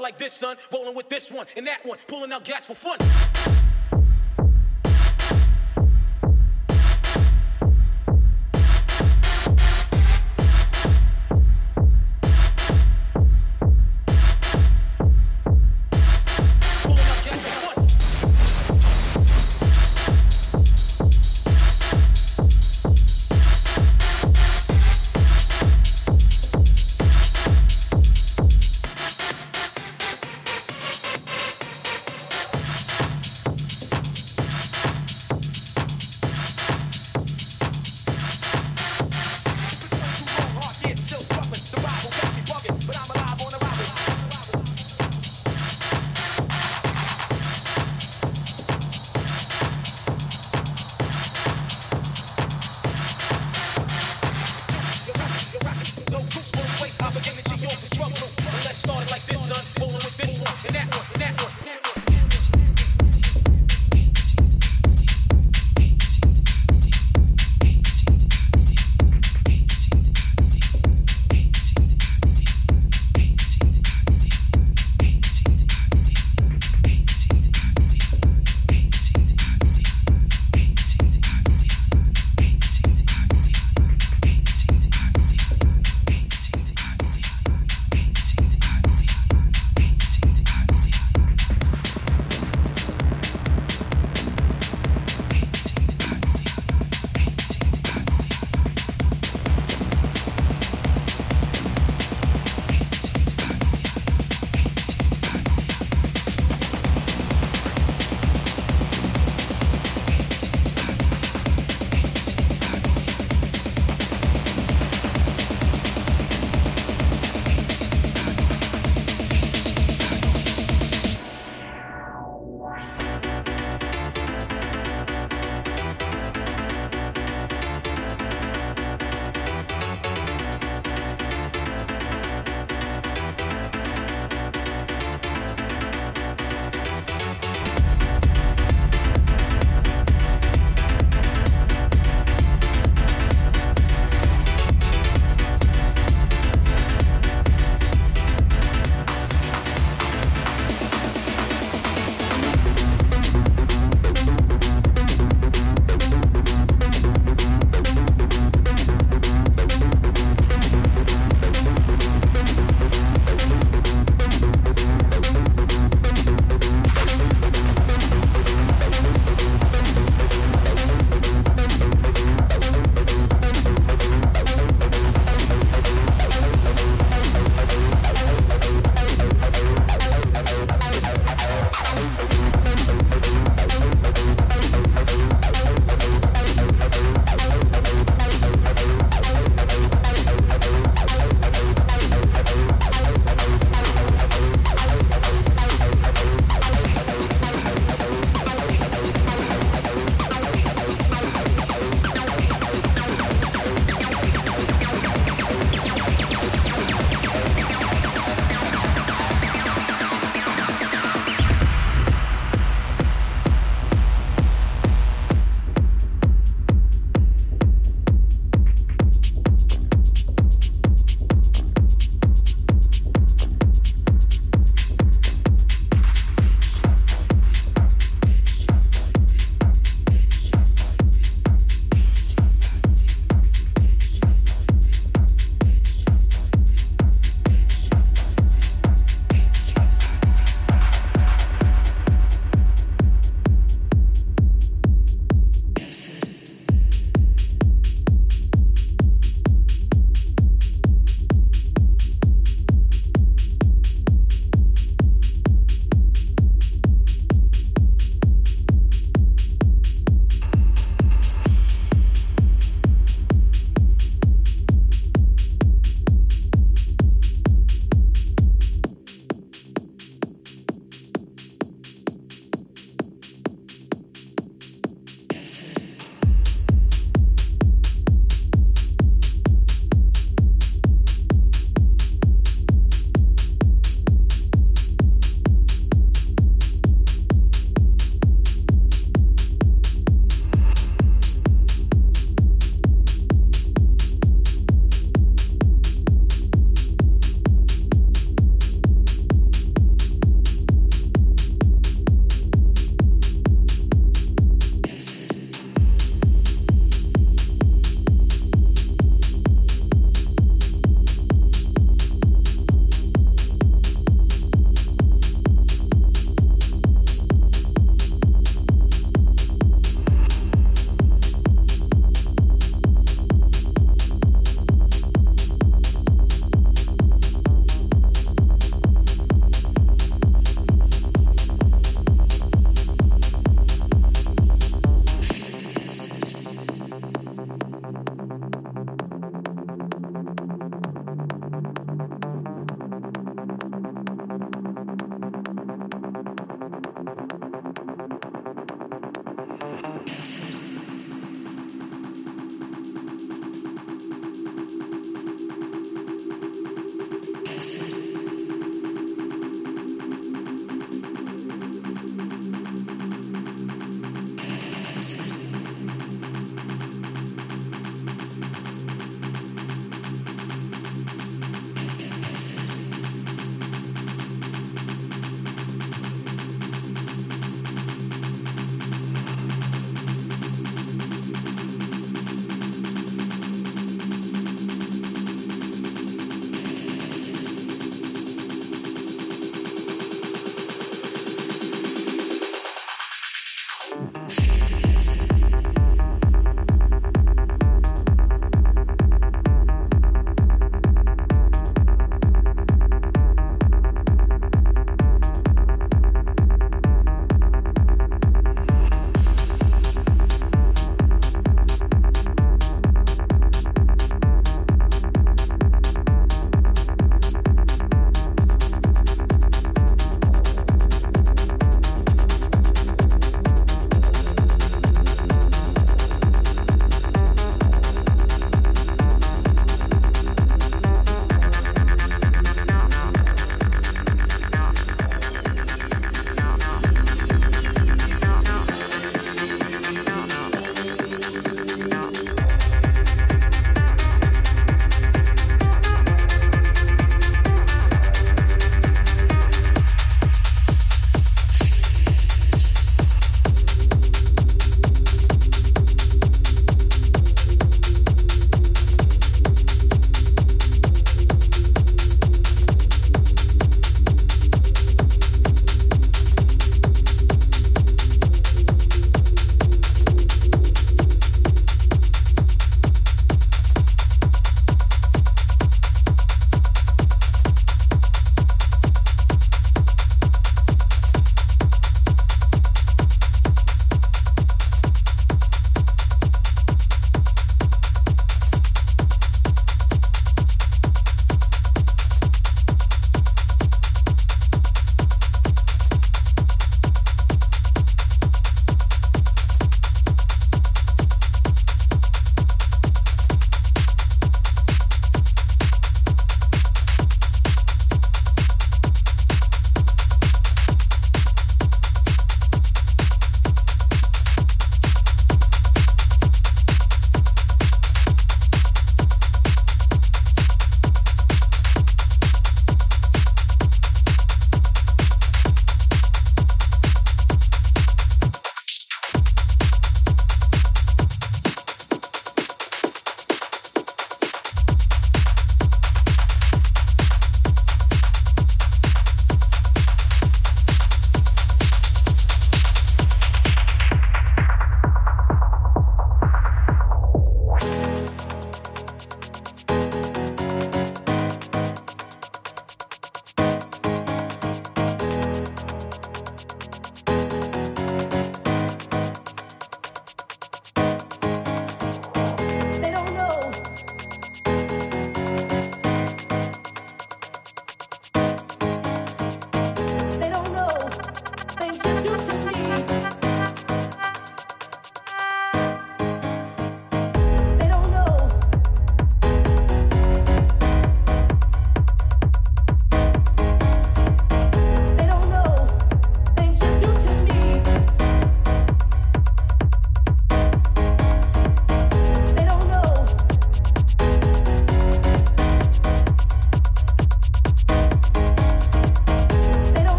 like this, son. Rolling with this one and that one, pulling out gats for fun.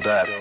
filled up.